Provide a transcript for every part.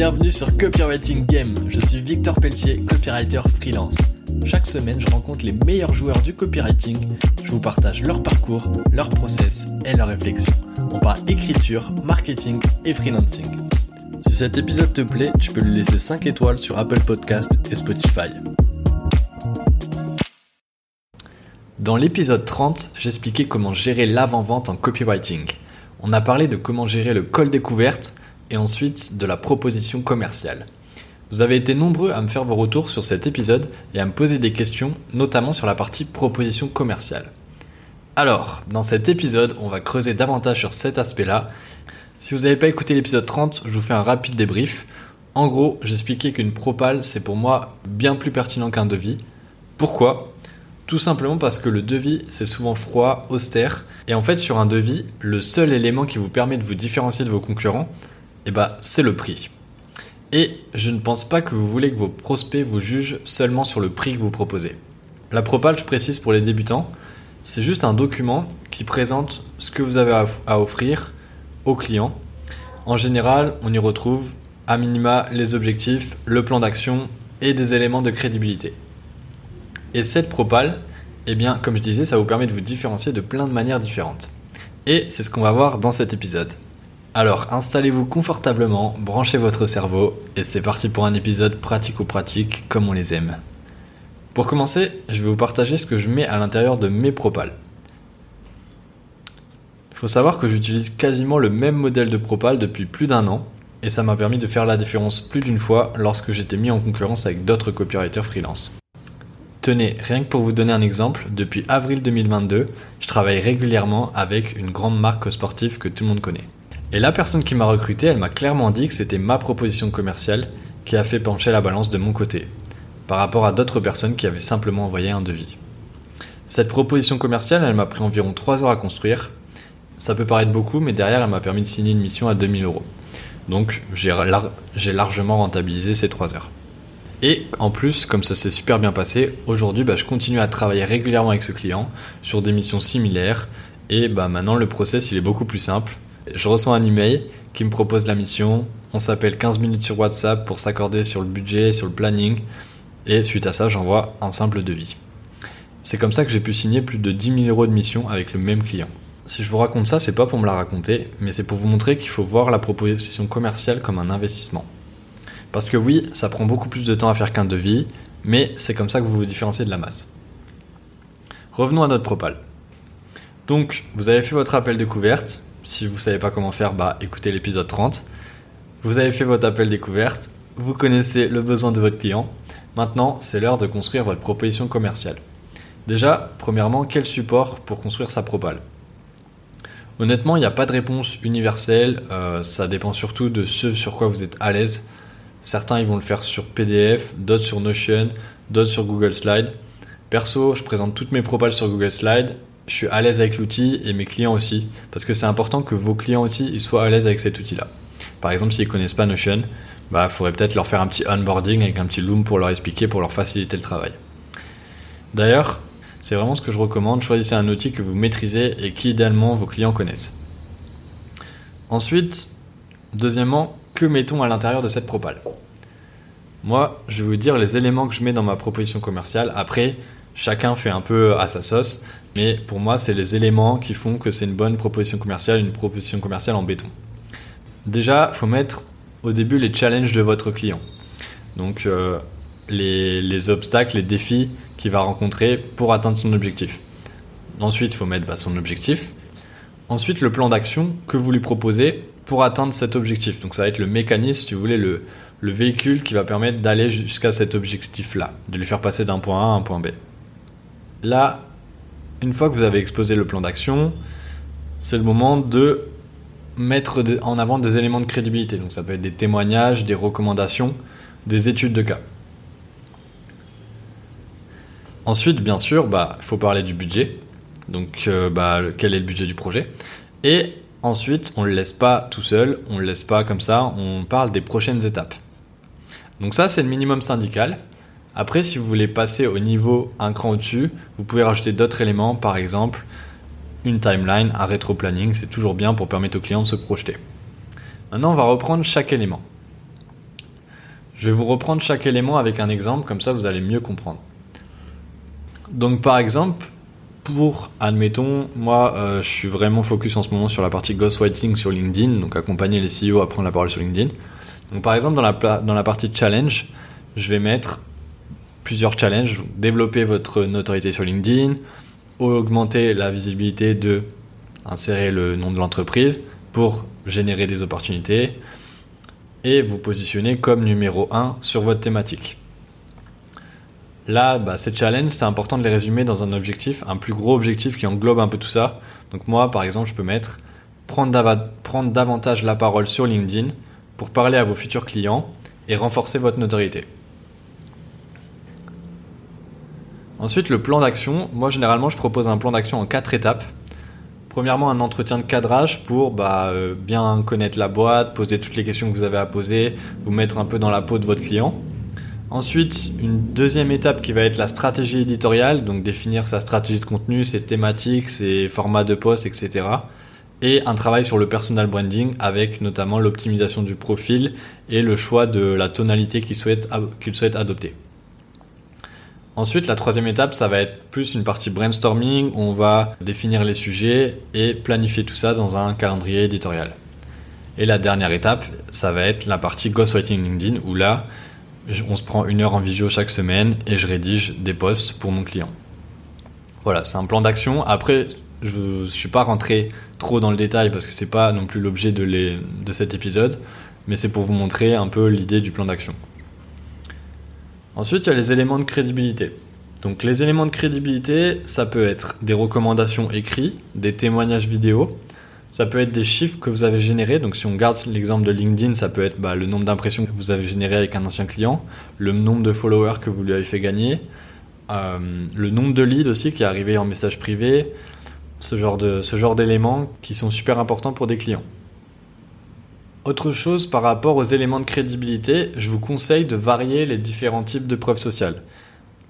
Bienvenue sur Copywriting Game. Je suis Victor Pelletier, copywriter freelance. Chaque semaine, je rencontre les meilleurs joueurs du copywriting. Je vous partage leur parcours, leur process et leurs réflexions. On parle écriture, marketing et freelancing. Si cet épisode te plaît, tu peux lui laisser 5 étoiles sur Apple Podcast et Spotify. Dans l'épisode 30, j'expliquais comment gérer l'avant-vente en copywriting. On a parlé de comment gérer le col découverte et ensuite de la proposition commerciale. Vous avez été nombreux à me faire vos retours sur cet épisode et à me poser des questions, notamment sur la partie proposition commerciale. Alors, dans cet épisode, on va creuser davantage sur cet aspect-là. Si vous n'avez pas écouté l'épisode 30, je vous fais un rapide débrief. En gros, j'expliquais qu'une propale, c'est pour moi bien plus pertinent qu'un devis. Pourquoi? Tout simplement parce que le devis, c'est souvent froid, austère, et en fait, sur un devis, le seul élément qui vous permet de vous différencier de vos concurrents, eh ben, c'est le prix. Et je ne pense pas que vous voulez que vos prospects vous jugent seulement sur le prix que vous proposez. La propale, je précise pour les débutants, c'est juste un document qui présente ce que vous avez à offrir aux clients. En général, on y retrouve à minima les objectifs, le plan d'action et des éléments de crédibilité. Et cette propale, eh bien, comme je disais, ça vous permet de vous différencier de plein de manières différentes. Et c'est ce qu'on va voir dans cet épisode. Alors installez-vous confortablement, branchez votre cerveau et c'est parti pour un épisode pratico-pratique comme on les aime. Pour commencer, je vais vous partager ce que je mets à l'intérieur de mes propales. Il faut savoir que j'utilise quasiment le même modèle de propale depuis plus d'un an et ça m'a permis de faire la différence plus d'une fois lorsque j'étais mis en concurrence avec d'autres copywriters freelance. Tenez, rien que pour vous donner un exemple, depuis avril 2022, je travaille régulièrement avec une grande marque sportive que tout le monde connaît. Et la personne qui m'a recruté, elle m'a clairement dit que c'était ma proposition commerciale qui a fait pencher la balance de mon côté, par rapport à d'autres personnes qui avaient simplement envoyé un devis. Cette proposition commerciale, elle m'a pris environ 3 heures à construire. Ça peut paraître beaucoup, mais derrière, elle m'a permis de signer une mission à 2000 euros. Donc, j'ai largement rentabilisé ces 3 heures. Et en plus, comme ça s'est super bien passé, aujourd'hui, bah, je continue à travailler régulièrement avec ce client sur des missions similaires. Et bah, maintenant, le process, il est beaucoup plus simple je reçois un email qui me propose la mission. On s'appelle 15 minutes sur WhatsApp pour s'accorder sur le budget, sur le planning. Et suite à ça, j'envoie un simple devis. C'est comme ça que j'ai pu signer plus de 10 000 euros de mission avec le même client. Si je vous raconte ça, c'est pas pour me la raconter, mais c'est pour vous montrer qu'il faut voir la proposition commerciale comme un investissement. Parce que oui, ça prend beaucoup plus de temps à faire qu'un devis, mais c'est comme ça que vous vous différenciez de la masse. Revenons à notre propal. Donc, vous avez fait votre appel découverte, si vous ne savez pas comment faire, bah écoutez l'épisode 30. Vous avez fait votre appel découverte, vous connaissez le besoin de votre client. Maintenant, c'est l'heure de construire votre proposition commerciale. Déjà, premièrement, quel support pour construire sa propale? Honnêtement, il n'y a pas de réponse universelle, euh, ça dépend surtout de ce sur quoi vous êtes à l'aise. Certains ils vont le faire sur PDF, d'autres sur Notion, d'autres sur Google Slide. Perso, je présente toutes mes propales sur Google Slide je suis à l'aise avec l'outil et mes clients aussi, parce que c'est important que vos clients aussi soient à l'aise avec cet outil-là. Par exemple, s'ils connaissent pas Notion, bah, faudrait peut-être leur faire un petit onboarding avec un petit Loom pour leur expliquer, pour leur faciliter le travail. D'ailleurs, c'est vraiment ce que je recommande. Choisissez un outil que vous maîtrisez et qui idéalement vos clients connaissent. Ensuite, deuxièmement, que mettons à l'intérieur de cette propale? Moi, je vais vous dire les éléments que je mets dans ma proposition commerciale. Après, chacun fait un peu à sa sauce. Mais pour moi, c'est les éléments qui font que c'est une bonne proposition commerciale, une proposition commerciale en béton. Déjà, il faut mettre au début les challenges de votre client. Donc, euh, les, obstacles, les défis qu'il va rencontrer pour atteindre son objectif. Ensuite, il faut mettre bah, son objectif. Ensuite, le plan d'action que vous lui proposez pour atteindre cet objectif. Donc, ça va être le mécanisme, si vous voulez, le, le véhicule qui va permettre d'aller jusqu'à cet objectif-là, de lui faire passer d'un point A à un point B. Là, une fois que vous avez exposé le plan d'action, c'est le moment de mettre en avant des éléments de crédibilité. Donc ça peut être des témoignages, des recommandations, des études de cas. Ensuite, bien sûr, bah, il faut parler du budget. Donc, euh, bah, quel est le budget du projet? Et ensuite, on ne le laisse pas tout seul, on ne le laisse pas comme ça, on parle des prochaines étapes. Donc ça, c'est le minimum syndical. Après, si vous voulez passer au niveau un cran au-dessus, vous pouvez rajouter d'autres éléments, par exemple une timeline, un rétro-planning, c'est toujours bien pour permettre au client de se projeter. Maintenant, on va reprendre chaque élément. Je vais vous reprendre chaque élément avec un exemple, comme ça vous allez mieux comprendre. Donc par exemple, pour, admettons, moi euh, je suis vraiment focus en ce moment sur la partie ghostwriting sur LinkedIn, donc accompagner les CEO à prendre la parole sur LinkedIn. Donc par exemple dans la, dans la partie challenge, je vais mettre plusieurs challenges, développer votre notoriété sur LinkedIn, augmenter la visibilité de insérer le nom de l'entreprise pour générer des opportunités et vous positionner comme numéro 1 sur votre thématique. Là, bah, ces challenges, c'est important de les résumer dans un objectif, un plus gros objectif qui englobe un peu tout ça. Donc moi, par exemple, je peux mettre prendre, prendre davantage la parole sur LinkedIn pour parler à vos futurs clients et renforcer votre notoriété. Ensuite, le plan d'action. Moi, généralement, je propose un plan d'action en quatre étapes. Premièrement, un entretien de cadrage pour bah, euh, bien connaître la boîte, poser toutes les questions que vous avez à poser, vous mettre un peu dans la peau de votre client. Ensuite, une deuxième étape qui va être la stratégie éditoriale, donc définir sa stratégie de contenu, ses thématiques, ses formats de poste, etc. Et un travail sur le personal branding avec notamment l'optimisation du profil et le choix de la tonalité qu'il souhaite, qu'il souhaite adopter. Ensuite, la troisième étape, ça va être plus une partie brainstorming où on va définir les sujets et planifier tout ça dans un calendrier éditorial. Et la dernière étape, ça va être la partie ghostwriting LinkedIn où là, on se prend une heure en visio chaque semaine et je rédige des posts pour mon client. Voilà, c'est un plan d'action. Après, je ne suis pas rentré trop dans le détail parce que c'est pas non plus l'objet de, de cet épisode, mais c'est pour vous montrer un peu l'idée du plan d'action. Ensuite, il y a les éléments de crédibilité. Donc les éléments de crédibilité, ça peut être des recommandations écrites, des témoignages vidéo, ça peut être des chiffres que vous avez générés. Donc, si on garde l'exemple de LinkedIn, ça peut être bah, le nombre d'impressions que vous avez généré avec un ancien client, le nombre de followers que vous lui avez fait gagner, euh, le nombre de leads aussi qui est arrivé en message privé, ce genre d'éléments qui sont super importants pour des clients. Autre chose par rapport aux éléments de crédibilité, je vous conseille de varier les différents types de preuves sociales.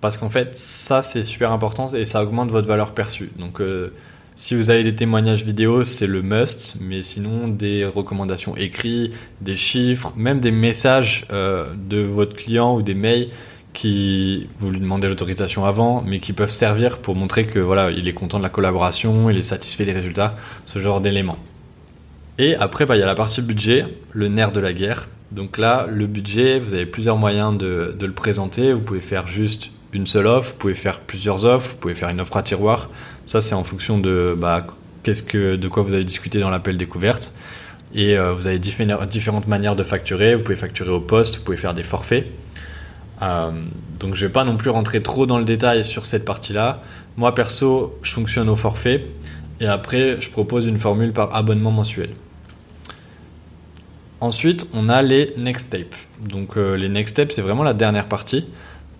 Parce qu'en fait, ça c'est super important et ça augmente votre valeur perçue. Donc euh, si vous avez des témoignages vidéo, c'est le must, mais sinon des recommandations écrites, des chiffres, même des messages euh, de votre client ou des mails qui vous lui demandez l'autorisation avant, mais qui peuvent servir pour montrer que voilà, il est content de la collaboration, il est satisfait des résultats, ce genre d'éléments. Et après, bah, il y a la partie budget, le nerf de la guerre. Donc là, le budget, vous avez plusieurs moyens de, le présenter. Vous pouvez faire juste une seule offre, vous pouvez faire plusieurs offres, vous pouvez faire une offre à tiroir. Ça, c'est en fonction de bah, qu'est-ce que, de quoi vous avez discuté dans l'appel découverte. Et euh, vous avez différentes manières de facturer. Vous pouvez facturer au poste, vous pouvez faire des forfaits. Euh, donc je vais pas non plus rentrer trop dans le détail sur cette partie-là. Moi perso, je fonctionne au forfait et après je propose une formule par abonnement mensuel. Ensuite, on a les next steps. Donc euh, les next steps, c'est vraiment la dernière partie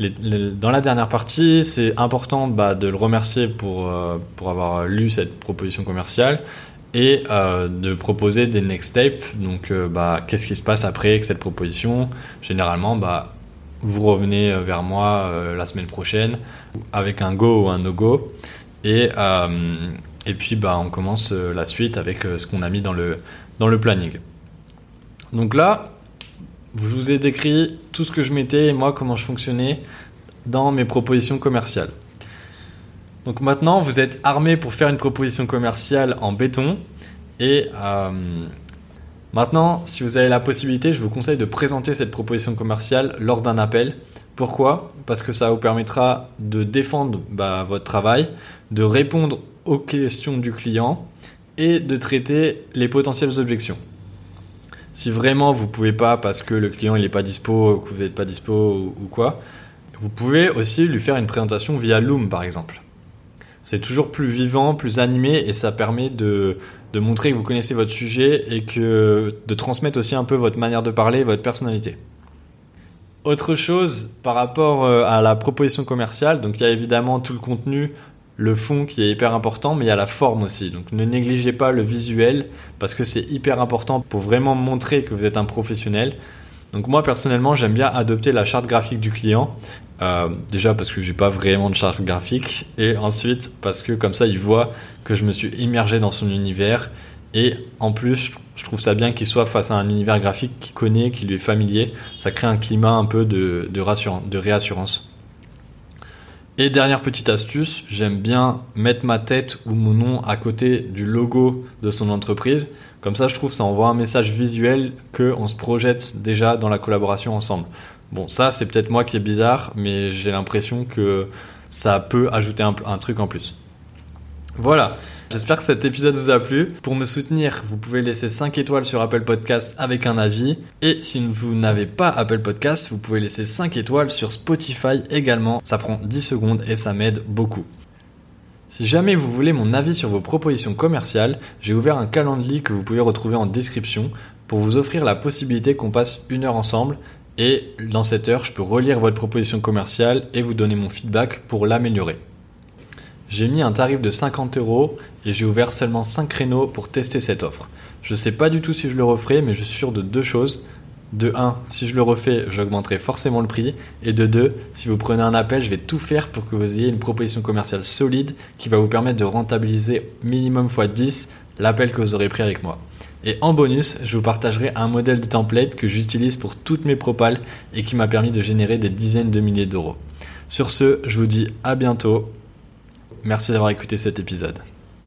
dans la dernière partie, c'est important bah, de le remercier pour, euh, pour avoir lu cette proposition commerciale et euh, de proposer des next steps. Donc, bah, qu'est-ce qui se passe après avec cette proposition? Généralement, bah, vous revenez vers moi la semaine prochaine avec un go ou un no-go. Et, et puis, bah, on commence la suite avec ce qu'on a mis dans le, dans le planning. Donc là, je vous ai décrit tout ce que je mettais et moi comment je fonctionnais dans mes propositions commerciales. Donc maintenant, vous êtes armé pour faire une proposition commerciale en béton. Et euh, maintenant, si vous avez la possibilité, je vous conseille de présenter cette proposition commerciale lors d'un appel. Pourquoi? Parce que ça vous permettra de défendre bah, votre travail, de répondre aux questions du client et de traiter les potentielles objections. Si vraiment vous pouvez pas parce que le client il est pas dispo, que vous n'êtes pas dispo ou, quoi, vous pouvez aussi lui faire une présentation via Loom par exemple. C'est toujours plus vivant, plus animé et ça permet de, de montrer que vous connaissez votre sujet et que de transmettre aussi un peu votre manière de parler, votre personnalité. Autre chose par rapport euh, à la proposition commerciale, donc il y a évidemment tout le contenu, le fond qui est hyper important, mais il y a la forme aussi. Donc ne négligez pas le visuel parce que c'est hyper important pour vraiment montrer que vous êtes un professionnel. Donc moi personnellement j'aime bien adopter la charte graphique du client. Euh, déjà parce que j'ai pas vraiment de charte graphique et ensuite parce que comme ça il voit que je me suis immergé dans son univers Et en plus, je trouve ça bien qu'il soit face à un univers graphique qu'il connaît, qui lui est familier. Ça crée un climat un peu de, de, de réassurance. Et dernière petite astuce, j'aime bien mettre ma tête ou mon nom à côté du logo de son entreprise. Comme ça, je trouve ça envoie un message visuel qu'on se projette déjà dans la collaboration ensemble. Bon, ça, c'est peut-être moi qui est bizarre, mais j'ai l'impression que ça peut ajouter un, un truc en plus. Voilà, j'espère que cet épisode vous a plu. Pour me soutenir, vous pouvez laisser 5 étoiles sur Apple Podcast avec un avis. Et si vous n'avez pas Apple Podcast, vous pouvez laisser 5 étoiles sur Spotify également. Ça prend 10 secondes et ça m'aide beaucoup. Si jamais vous voulez mon avis sur vos propositions commerciales, j'ai ouvert un calendrier que vous pouvez retrouver en description pour vous offrir la possibilité qu'on passe une heure ensemble et dans cette heure, je peux relire votre proposition commerciale et vous donner mon feedback pour l'améliorer. J'ai mis un tarif de 50 euros et j'ai ouvert seulement 5 créneaux pour tester cette offre. Je ne sais pas du tout si je le referai, mais je suis sûr de deux choses. De 1, si je le refais, j'augmenterai forcément le prix. Et de 2, si vous prenez un appel, je vais tout faire pour que vous ayez une proposition commerciale solide qui va vous permettre de rentabiliser minimum x 10 l'appel que vous aurez pris avec moi. Et en bonus, je vous partagerai un modèle de template que j'utilise pour toutes mes propales et qui m'a permis de générer des dizaines de milliers d'euros. Sur ce, je vous dis à bientôt. Merci d'avoir écouté cet épisode.